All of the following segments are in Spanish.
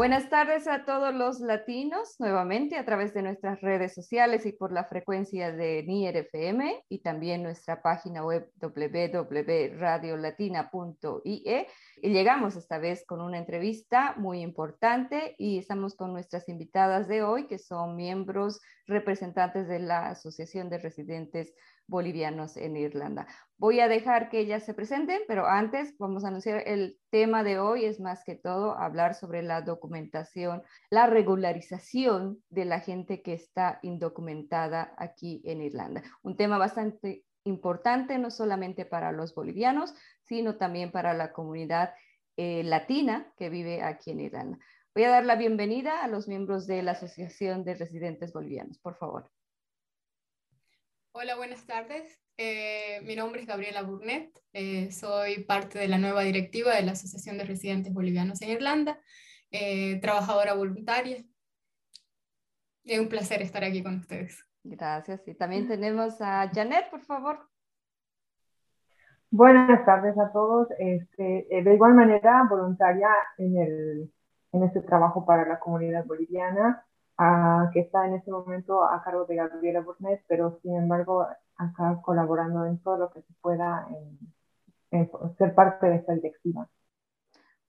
Buenas tardes a todos los latinos, nuevamente a través de nuestras redes sociales y por la frecuencia de NIER FM y también nuestra página web www.radiolatina.ie. Llegamos esta vez con una entrevista muy importante y estamos con nuestras invitadas de hoy, que son miembros representantes de la Asociación de Residentes Bolivianos en Irlanda. Voy a dejar que ellas se presenten, pero antes vamos a anunciar el tema de hoy, es más que todo hablar sobre la documentación, la regularización de la gente que está indocumentada aquí en Irlanda. Un tema bastante importante, no solamente para los bolivianos, sino también para la comunidad eh, latina que vive aquí en Irlanda. Voy a dar la bienvenida a los miembros de la Asociación de Residentes Bolivianos, por favor. Hola, buenas tardes. Eh, mi nombre es Gabriela Burnett. Eh, soy parte de la nueva directiva de la Asociación de Residentes Bolivianos en Irlanda, eh, trabajadora voluntaria. Es un placer estar aquí con ustedes. Gracias. Y también tenemos a Janet, por favor. Buenas tardes a todos. Este, de igual manera, voluntaria en, el, en este trabajo para la comunidad boliviana que está en este momento a cargo de Gabriela Burnett, pero sin embargo acá colaborando en todo lo que se pueda en, ser parte de esta directiva.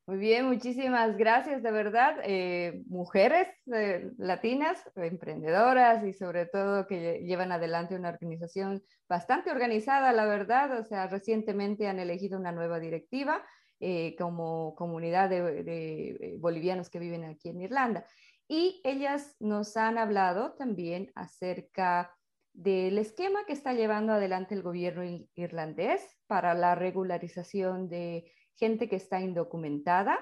Muy bien, muchísimas gracias, de verdad. Eh, mujeres eh, latinas, emprendedoras y sobre todo que llevan adelante una organización bastante organizada, la verdad. O sea, recientemente han elegido una nueva directiva eh, como comunidad de bolivianos que viven aquí en Irlanda. Y ellas nos han hablado también acerca del esquema que está llevando adelante el gobierno irlandés para la regularización de gente que está indocumentada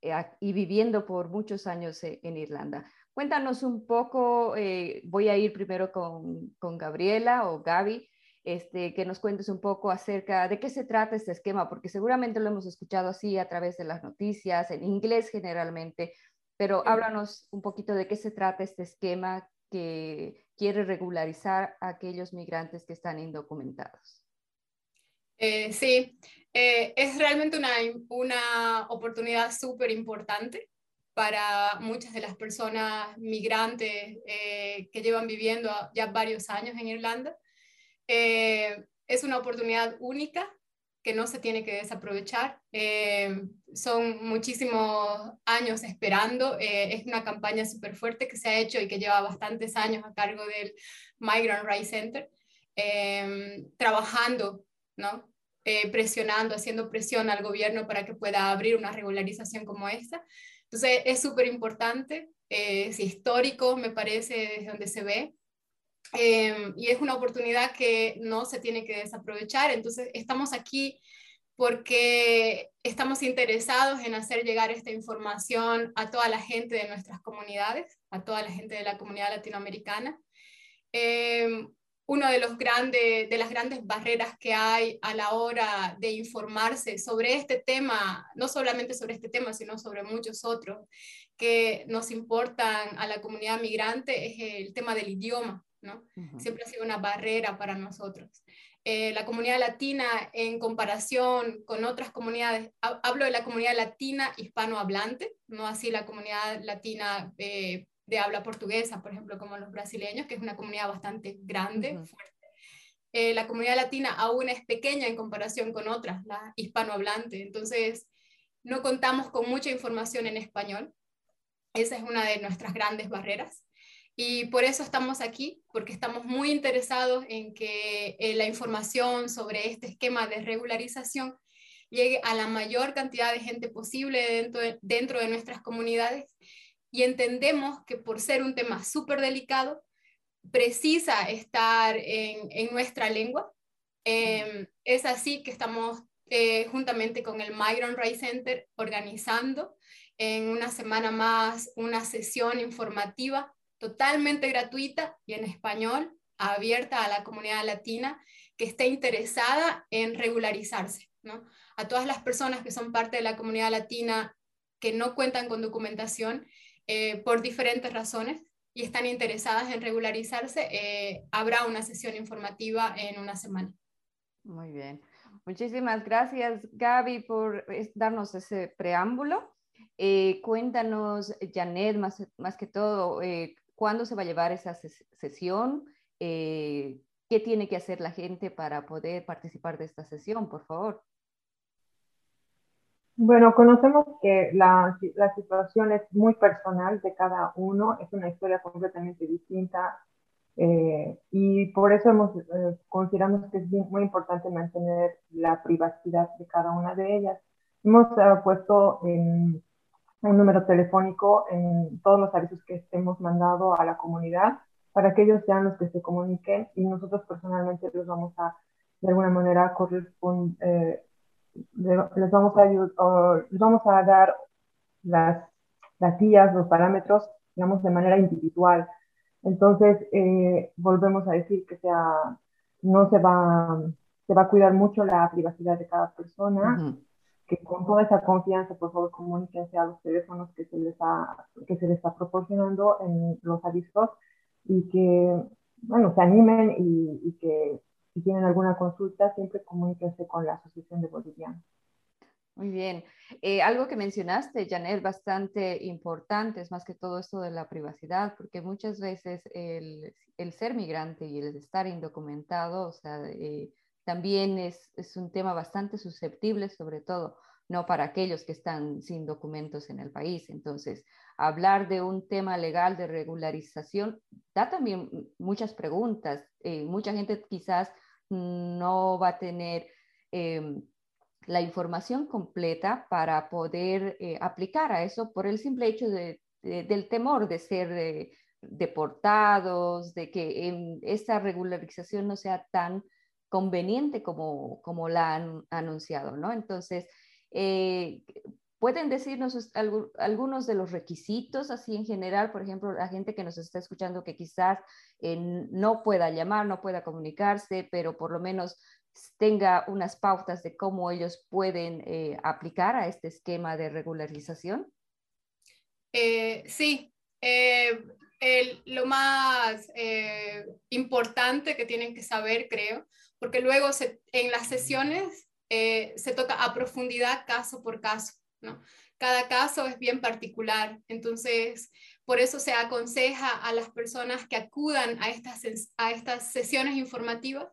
eh, y viviendo por muchos años eh, en Irlanda. Cuéntanos un poco, eh, voy a ir primero con, con Gabriela o Gaby, este, que nos cuentes un poco acerca de qué se trata este esquema, porque seguramente lo hemos escuchado así a través de las noticias, en inglés generalmente, pero háblanos un poquito de qué se trata este esquema que quiere regularizar a aquellos migrantes que están indocumentados. Eh, sí, eh, es realmente una, una oportunidad súper importante para muchas de las personas migrantes eh, que llevan viviendo ya varios años en Irlanda. es una oportunidad única que no se tiene que desaprovechar. Eh, son muchísimos años esperando. Eh, es una campaña súper fuerte que se ha hecho y que lleva bastantes años a cargo del Migrant Rights Center, eh, trabajando, ¿no? presionando, haciendo presión al gobierno para que pueda abrir una regularización como esta. Entonces, es súper importante, es histórico, me parece, desde donde se ve. Em, y es una oportunidad que no se tiene que desaprovechar. Entonces, estamos aquí porque estamos interesados en hacer llegar esta información a toda la gente de nuestras comunidades, a toda la gente de la comunidad latinoamericana. Eh, una de, los grandes, de las grandes barreras que hay a la hora de informarse sobre este tema, no solamente sobre este tema, sino sobre muchos otros que nos importan a la comunidad migrante, es el tema del idioma. Siempre ha sido una barrera para nosotros. Eh, la comunidad latina en comparación con otras comunidades, hablo de la comunidad latina hispanohablante, no así la comunidad latina eh, de habla portuguesa, por ejemplo, como los brasileños, que es una comunidad bastante grande, fuerte. Eh, la comunidad latina aún es pequeña en comparación con otras, la hispanohablante, entonces no contamos con mucha información en español. Esa es una de nuestras grandes barreras. Y por eso estamos aquí, porque estamos muy interesados en que eh, la información sobre este esquema de regularización llegue a la mayor cantidad de gente posible dentro de, dentro de nuestras comunidades y entendemos que por ser un tema súper delicado, precisa estar en, en nuestra lengua. Em, es así que estamos eh, juntamente con el Migrant Rights Center organizando en una semana más una sesión informativa totalmente gratuita y en español, abierta a la comunidad latina que esté interesada en regularizarse. ¿no? A todas las personas que son parte de la comunidad latina que no cuentan con documentación eh, por diferentes razones y están interesadas en regularizarse, eh, habrá una sesión informativa en una semana. Muy bien. Muchísimas gracias, Gaby, por darnos ese preámbulo. Eh, cuéntanos, Janet, más, más que todo, eh, ¿cuándo se va a llevar esa sesión? Eh, ¿Qué tiene que hacer la gente para poder participar de esta sesión, por favor? Bueno, conocemos que la, la, situación es muy personal de cada uno, es una historia completamente distinta eh, y por eso hemos, eh, consideramos que es muy importante mantener la privacidad de cada una de ellas. Hemos uh, puesto en, un número telefónico en todos los avisos que hemos mandado a la comunidad para que ellos sean los que se comuniquen y nosotros personalmente los vamos a, de alguna manera, eh, les vamos a ayudar, les vamos a dar las, las guías, los parámetros, digamos, de manera individual. Entonces, eh, volvemos a decir que sea, no se va, se va a cuidar mucho la privacidad de cada persona, que con toda esa confianza, por favor, comuníquense a los teléfonos que se les, ha, que se les está proporcionando en los avisos y que, bueno, se animen y, y que si tienen alguna consulta, siempre comuníquense con la Asociación de Bolivianos. Muy bien. Eh, algo que mencionaste, Janet, bastante importante, es más que todo esto de la privacidad, porque muchas veces el, el ser migrante y el estar indocumentado, o sea, eh, también es, es, un tema bastante susceptible, sobre todo, no para aquellos que están sin documentos en el país. Entonces, hablar de un tema legal de regularización da también muchas preguntas. Eh, mucha gente quizás no va a tener em, la información completa para poder eh, aplicar a eso por el simple hecho de, del temor de ser eh, deportados, de que esta regularización no sea tan conveniente como, como la han anunciado, ¿no? Entonces, eh, ¿pueden decirnos algunos de los requisitos así en general? Por ejemplo, la gente que nos está escuchando que quizás no pueda llamar, no pueda comunicarse, pero por lo menos tenga unas pautas de cómo ellos pueden eh, aplicar a este esquema de regularización? Eh, sí, eh, lo más importante que tienen que saber, creo, porque luego en las sesiones se toca a profundidad caso por caso, ¿no? Cada caso es bien particular, entonces por eso se aconseja a las personas que acudan a estas, a estas sesiones informativas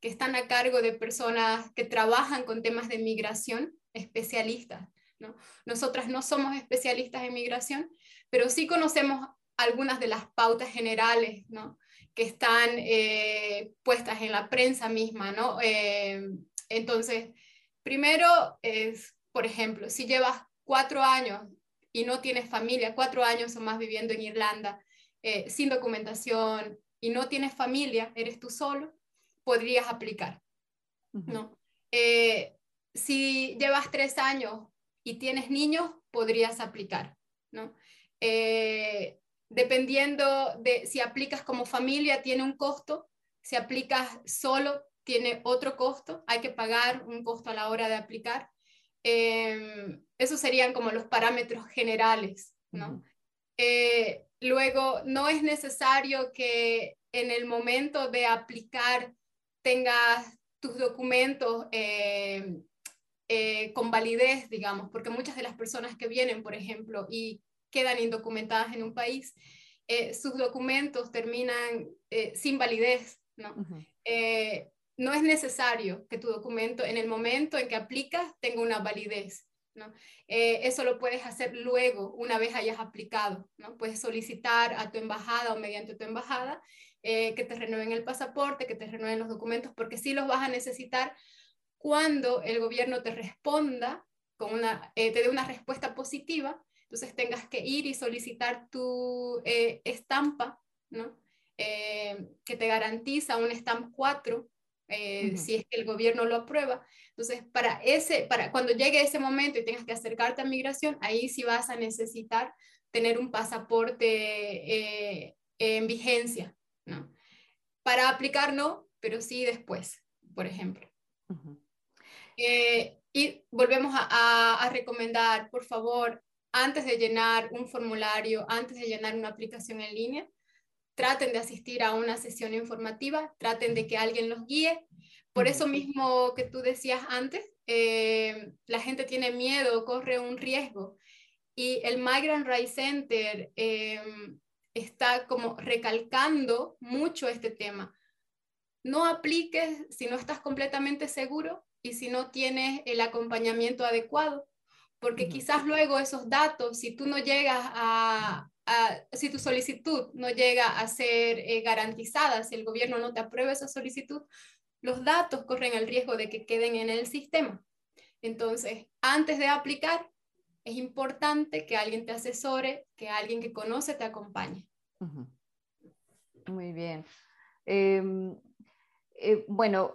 que están a cargo de personas que trabajan con temas de migración, especialistas. ¿no? Nosotras no somos especialistas en migración, pero sí conocemos algunas de las pautas generales ¿no? Que están eh, puestas en la prensa misma. ¿no? Eh, entonces, primero es, por ejemplo, si llevas cuatro años y no tienes familia, cuatro años o más viviendo en Irlanda, eh, sin documentación y no tienes familia, eres tú solo, podrías aplicar, ¿no? Si llevas tres años y tienes niños, podrías aplicar, ¿no? Eh, dependiendo de si aplicas como familia, tiene un costo, si aplicas solo, tiene otro costo, hay que pagar un costo a la hora de aplicar. Eh, esos serían como los parámetros generales, ¿no? luego, no es necesario que en el momento de aplicar tengas tus documentos eh, eh, con validez, digamos, porque muchas de las personas que vienen, por ejemplo, y quedan indocumentadas en un país, eh, sus documentos terminan sin validez, ¿no? no es necesario que tu documento en el momento en que aplicas tenga una validez. ¿no? eso lo puedes hacer luego, una vez hayas aplicado. ¿no? Puedes solicitar a tu embajada o mediante tu embajada eh, que te renueven el pasaporte, que te renueven los documentos, porque sí los vas a necesitar cuando el gobierno te responda, con una, eh, te dé una respuesta positiva, entonces tengas que ir y solicitar tu eh, estampa, ¿no? que te garantiza un stamp 4, si es que el gobierno lo aprueba. Entonces, para, ese, para cuando llegue ese momento y tengas que acercarte a migración, ahí sí vas a necesitar tener un pasaporte en vigencia, ¿no? Para aplicar no, pero sí después, por ejemplo. Eh, y volvemos a, recomendar, por favor, antes de llenar un formulario, antes de llenar una aplicación en línea, traten de asistir a una sesión informativa, traten de que alguien los guíe. Por eso mismo que tú decías antes, eh, la gente tiene miedo, corre un riesgo. y el Migrant Rights Center em, está como recalcando mucho este tema. No apliques si no estás completamente seguro y si no tienes el acompañamiento adecuado, porque quizás luego esos datos, si tú no llegas a, si tu solicitud no llega a ser eh, garantizada, si el gobierno no te aprueba esa solicitud, los datos corren el riesgo de que queden en el sistema. Entonces, antes de aplicar, es importante que alguien te asesore, que alguien que conoce te acompañe. Muy bien. Em, eh, bueno,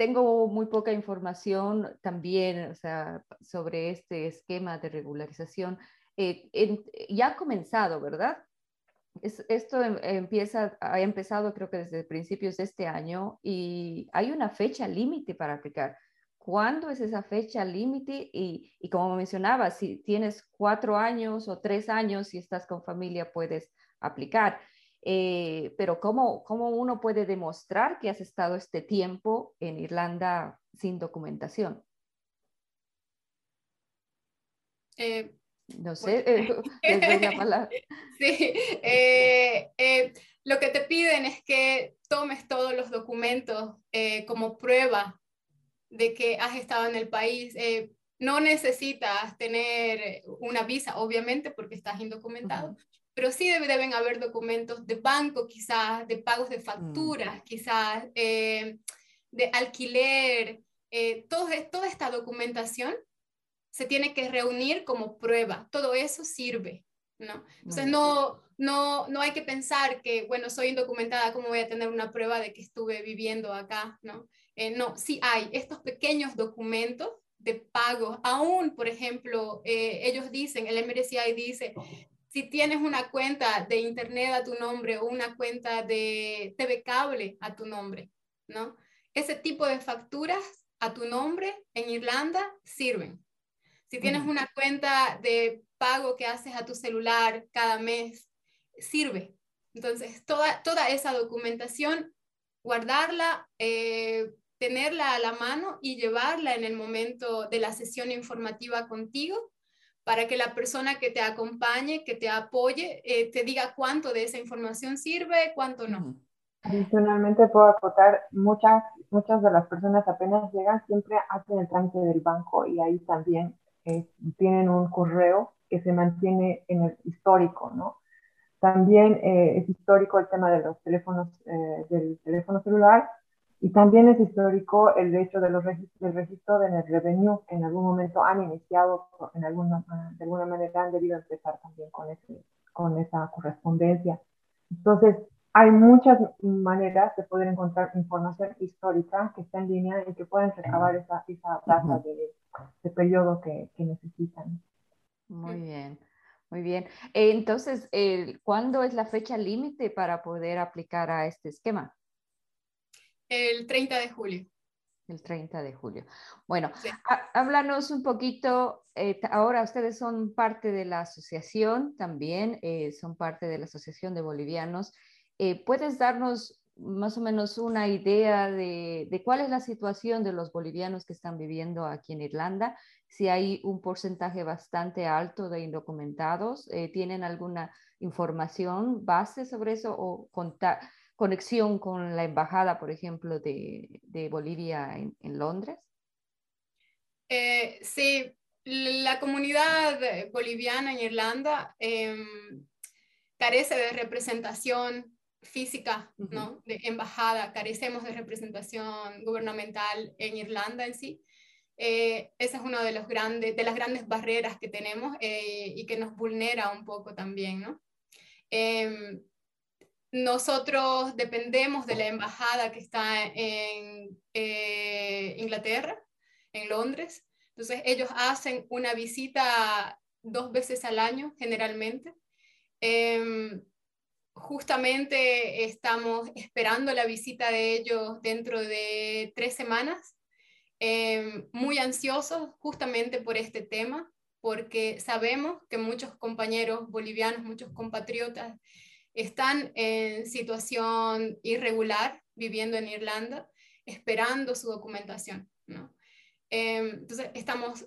tengo muy poca información también sobre este esquema de regularización. Eh, ya ha comenzado, ¿verdad? esto em, empieza, ha empezado creo que desde principios de este año y hay una fecha límite para aplicar cuándo es esa fecha límite y, y, como mencionaba, si tienes cuatro años o tres años, si estás con familia, puedes aplicar. Eh, pero ¿cómo, ¿cómo uno puede demostrar que has estado este tiempo en Irlanda sin documentación? Eh, no sé, eh, les doy la palabra. Sí, lo que te piden es que tomes todos los documentos como prueba de que has estado en el país. Eh, no necesitas tener una visa, obviamente, porque estás indocumentado, pero sí deben haber documentos de banco, quizás, de pagos de facturas, mm. quizás, eh, de alquiler. Eh, todo, toda esta documentación se tiene que reunir como prueba. Todo eso sirve, ¿no? Entonces, no, no, no hay que pensar que, bueno, soy indocumentada, ¿cómo voy a tener una prueba de que estuve viviendo acá? ¿no? Eh, no, sí hay estos pequeños documentos de pago. Aún, por ejemplo, eh, ellos dicen, el MRCI dice, si tienes una cuenta de internet a tu nombre o una cuenta de TV cable a tu nombre, ¿no? Ese tipo de facturas a tu nombre en Irlanda sirven. Si tienes una cuenta de pago que haces a tu celular cada mes, sirve. Entonces, toda, toda esa documentación, guardarla, eh, tenerla a la mano y llevarla en el momento de la sesión informativa contigo para que la persona que te acompañe, que te apoye, eh, te diga cuánto de esa información sirve, cuánto no. Adicionalmente puedo acotar, muchas, muchas de las personas apenas llegan, siempre hacen el trámite del banco y ahí también eh, tienen un correo que se mantiene en el histórico, ¿no? También eh, es histórico el tema de los teléfonos, del teléfono celular y también es histórico el hecho de los del registro de revenue, que en algún momento han iniciado, en alguna, de alguna manera han debido empezar también con, ese, con esa correspondencia. Entonces, hay muchas maneras de poder encontrar información histórica que está en línea y que pueden recabar esa, esa tasa de, de, periodo que, que, necesitan. Muy bien, muy bien. Entonces, ¿cuándo es la fecha límite para poder aplicar a este esquema? El 30 de julio. El 30 de julio. Bueno, háblanos un poquito, eh, ahora ustedes son parte de la asociación también, eh, son parte de la Asociación de Bolivianos. Eh, ¿Puedes darnos más o menos una idea de, de, cuál es la situación de los bolivianos que están viviendo aquí en Irlanda? Si hay un porcentaje bastante alto de indocumentados, ¿tienen alguna información base sobre eso o contar? Conexión con la embajada, por ejemplo, de, de Bolivia en, en Londres? Eh, sí, la comunidad boliviana en Irlanda eh, carece de representación física, ¿no? De embajada, carecemos de representación gubernamental en Irlanda en sí. Eh, esa es una de, los grandes, de las grandes barreras que tenemos eh, y que nos vulnera un poco también, ¿no? Nosotros dependemos de la embajada que está en eh, Inglaterra, en Londres. Entonces, ellos hacen una visita dos veces al año, generalmente. Em, justamente estamos esperando la visita de ellos dentro de tres semanas, em, muy ansiosos justamente por este tema, porque sabemos que muchos compañeros bolivianos, muchos compatriotas, están en situación irregular viviendo en Irlanda, esperando su documentación. ¿no? Em, entonces, estamos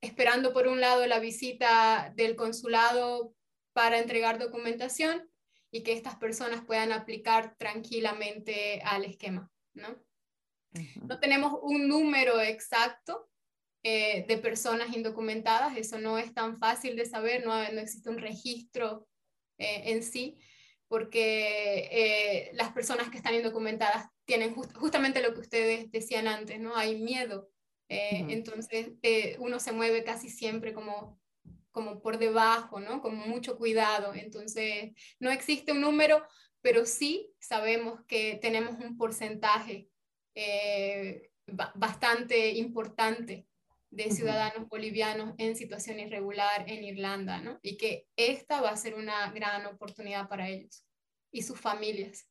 esperando por un lado la visita del consulado para entregar documentación y que estas personas puedan aplicar tranquilamente al esquema, ¿no? No tenemos un número exacto eh, de personas indocumentadas, eso no es tan fácil de saber, no, no existe un registro eh, en sí, porque eh, las personas que están indocumentadas tienen justamente lo que ustedes decían antes, ¿no? Hay miedo. Entonces, uno se mueve casi siempre como como por debajo, ¿no? Con mucho cuidado. Entonces, no existe un número, pero sí sabemos que tenemos un porcentaje eh, bastante importante de ciudadanos bolivianos en situación irregular en Irlanda, ¿no? Y que esta va a ser una gran oportunidad para ellos y sus familias.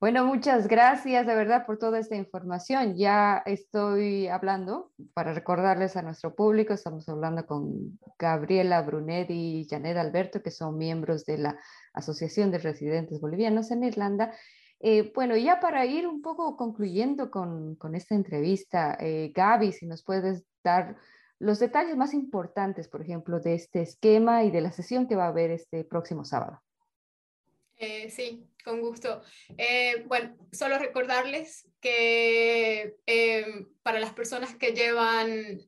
Bueno, muchas gracias de verdad por toda esta información. Ya estoy hablando, para recordarles a nuestro público, estamos hablando con Gabriela Brunet y Janet Alberto, que son miembros de la Asociación de Residentes Bolivianos en Irlanda. Eh, bueno, ya para ir un poco concluyendo con, esta entrevista, eh, Gaby, si nos puedes dar los detalles más importantes, por ejemplo, de este esquema y de la sesión que va a haber este próximo sábado. Eh, sí, con gusto. Eh, bueno, solo recordarles que para las personas que llevan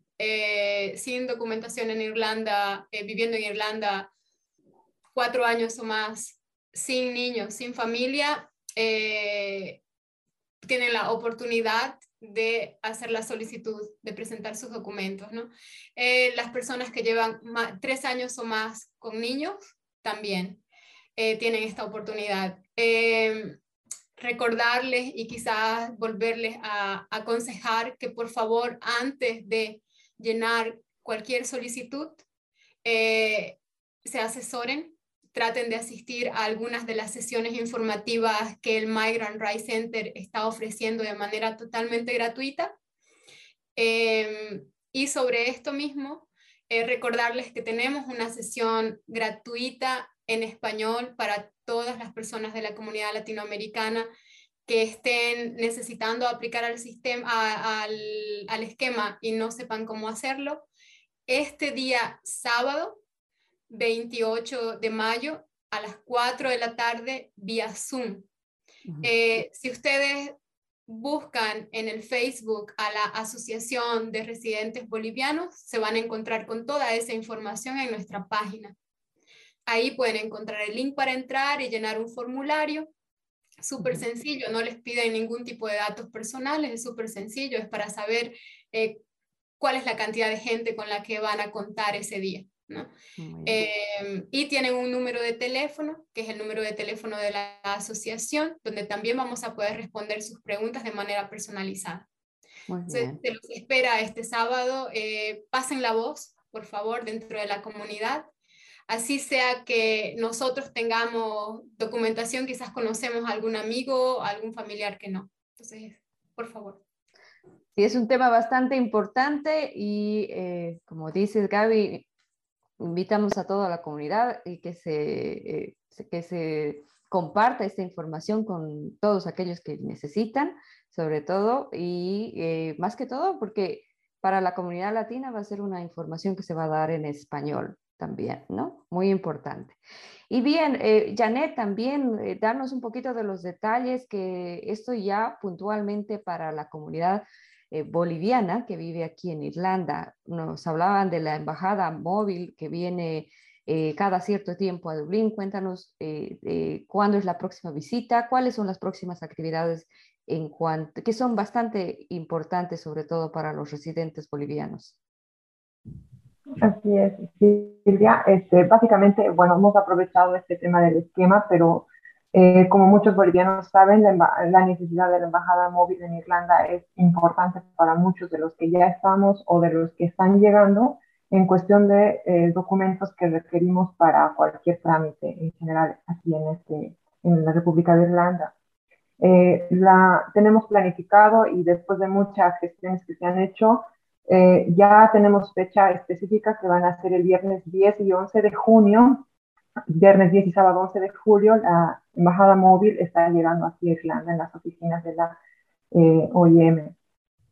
sin documentación en Irlanda, viviendo en Irlanda cuatro años o más, sin niños, sin familia, tienen la oportunidad de hacer la solicitud, de presentar sus documentos. ¿no? las personas que llevan tres años o más con niños, también. Eh, tienen esta oportunidad. Em, recordarles y quizás volverles a, aconsejar que por favor antes de llenar cualquier solicitud eh, se asesoren, traten de asistir a algunas de las sesiones informativas que el Migrant Rights Center está ofreciendo de manera totalmente gratuita. Em, y sobre esto mismo, eh, recordarles que tenemos una sesión gratuita en español para todas las personas de la comunidad latinoamericana que estén necesitando aplicar al sistema, al, esquema y no sepan cómo hacerlo. Este día sábado, 28 de mayo, a las 4 de la tarde, vía Zoom. Eh, si ustedes buscan en el Facebook a la Asociación de Residentes Bolivianos, se van a encontrar con toda esa información en nuestra página. Ahí pueden encontrar el link para entrar y llenar un formulario. Súper sencillo, no les piden ningún tipo de datos personales, es súper sencillo, es para saber eh, cuál es la cantidad de gente con la que van a contar ese día. Em, y tienen un número de teléfono, que es el número de teléfono de la asociación, donde también vamos a poder responder sus preguntas de manera personalizada. se los espera este sábado. Eh, pasen la voz, por favor, dentro de la comunidad así sea que nosotros tengamos documentación, quizás conocemos a algún amigo, algún familiar que no. Entonces, por favor. Sí, es un tema bastante importante y eh, como dices Gaby, invitamos a toda la comunidad y que se, eh, que se comparta esta información con todos aquellos que necesitan, sobre todo, y eh, más que todo porque para la comunidad latina va a ser una información que se va a dar en español también, ¿no? Muy importante. Y bien, eh, Janet, también eh, darnos un poquito de los detalles que esto ya puntualmente para la comunidad eh, boliviana que vive aquí en Irlanda. Nos hablaban de la embajada móvil que viene cada cierto tiempo a Dublín. Cuéntanos cuándo es la próxima visita, cuáles son las próximas actividades en cuanto, que son bastante importantes, sobre todo para los residentes bolivianos. Así es, Silvia. Este, básicamente, bueno, hemos aprovechado este tema del esquema, pero eh, como muchos bolivianos saben, la, necesidad de la embajada móvil en Irlanda es importante para muchos de los que ya estamos o de los que están llegando en cuestión de eh, documentos que requerimos para cualquier trámite en general aquí en, este, en la República de Irlanda. Eh, la, tenemos planificado y después de muchas gestiones que se han hecho, eh, ya tenemos fecha específica que van a ser el viernes 10 y 11 de junio. Viernes 10 y sábado 11 de julio, la embajada móvil está llegando aquí a Irlanda en las oficinas de la eh, OIM.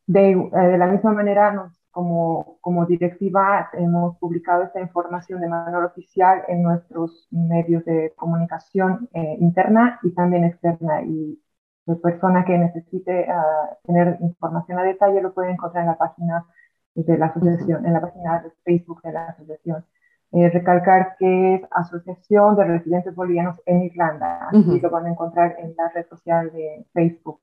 De, eh, de, la misma manera, nos como, como directiva hemos publicado esta información de manera oficial en nuestros medios de comunicación eh, interna y también externa. Y la persona que necesite ah, tener información a detalle lo puede encontrar en la página de la asociación, en la página de Facebook de la asociación. Eh, recalcar que es Asociación de Residentes Bolivianos en Irlanda, y lo van a encontrar en la red social de Facebook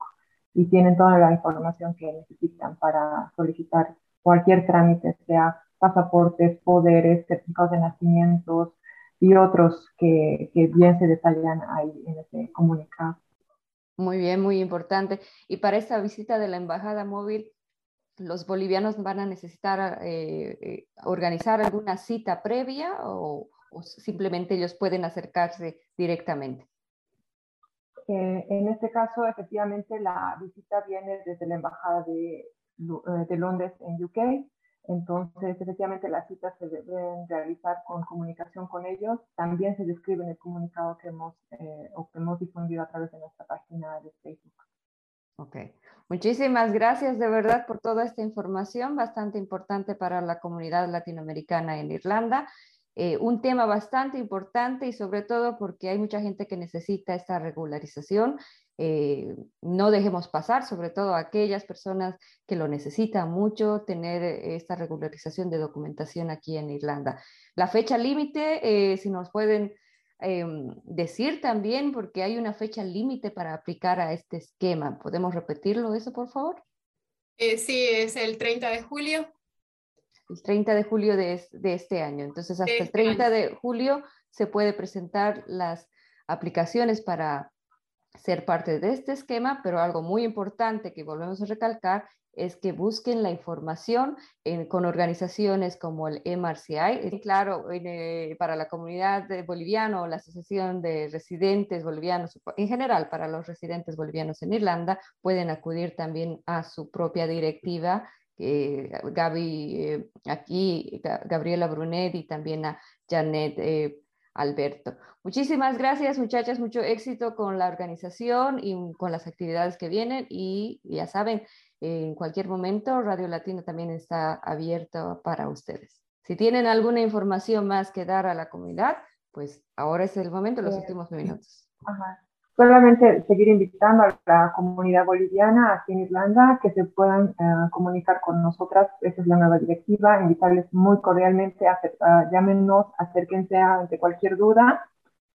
y tienen toda la información que necesitan para solicitar cualquier trámite, sea pasaportes, poderes, certificados de nacimientos y otros que, que bien se detallan ahí en ese comunicado. Muy bien, muy importante. Y para esta visita de la Embajada Móvil, los bolivianos van a necesitar eh, eh, organizar alguna cita previa o, simplemente ellos pueden acercarse directamente. Eh, en este caso, efectivamente, la visita viene desde la Embajada de Londres en UK. Entonces, efectivamente, las citas se deben realizar con comunicación con ellos. También se describe en el comunicado que hemos, eh, que hemos difundido a través de nuestra página de Facebook. Ok, muchísimas gracias de verdad por toda esta información, bastante importante para la comunidad latinoamericana en Irlanda. Eh, un tema bastante importante y sobre todo porque hay mucha gente que necesita esta regularización eh, no dejemos pasar, sobre todo a aquellas personas que lo necesitan mucho, tener eh, esta regularización de documentación aquí en Irlanda. La fecha límite, eh, si nos pueden em, decir también, porque hay una fecha límite para aplicar a este esquema. ¿Podemos repetirlo eso, por favor? sí, es el 30 de julio. El 30 de julio de, de este año. Entonces, hasta el 30 este de julio se puede presentar las aplicaciones para ser parte de este esquema, pero algo muy importante que volvemos a recalcar es que busquen la información con organizaciones como el MRCI. Claro, eh, para la comunidad boliviana o la Asociación de Residentes Bolivianos, en general para los residentes bolivianos en Irlanda, pueden acudir también a su propia directiva. Gaby, eh, aquí, Gabriela Brunet y también a Janet eh, Alberto. Muchísimas gracias, muchachas, mucho éxito con la organización y con las actividades que vienen y ya saben, en cualquier momento Radio Latina también está abierto para ustedes. Si tienen alguna información más que dar a la comunidad, pues ahora es el momento, los últimos minutos. Ajá solamente seguir invitando a la comunidad boliviana aquí en Irlanda que se puedan eh, comunicar con nosotras. Esa es la nueva directiva. Invitarles muy cordialmente, a, llámenos, acérquense ante cualquier duda.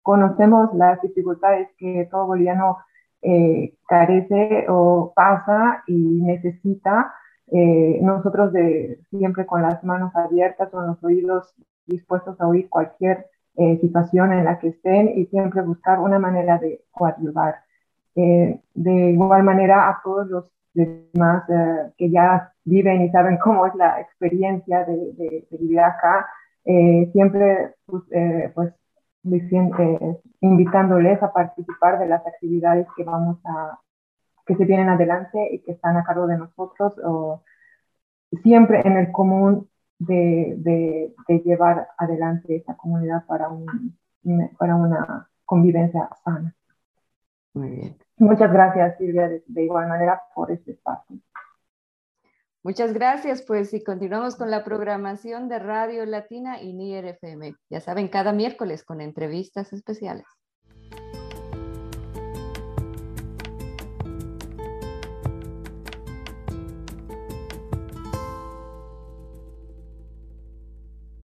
Conocemos las dificultades que todo boliviano eh, carece o pasa y necesita. Eh, nosotros de, siempre con las manos abiertas, con los oídos dispuestos a oír cualquier eh, situación en la que estén y siempre buscar una manera de coadyuvar. Eh, de igual manera a todos los demás eh, que ya viven y saben cómo es la experiencia de, vivir acá, siempre pues, pues invitándoles a participar de las actividades que vamos a que se vienen adelante y que están a cargo de nosotros o siempre en el común de, llevar adelante esta comunidad para, un, para una convivencia sana. Muy bien. Muchas gracias, Silvia, de, igual manera por este espacio. Muchas gracias, pues y continuamos con la programación de Radio Latina y NIR FM. Ya saben, cada miércoles con entrevistas especiales.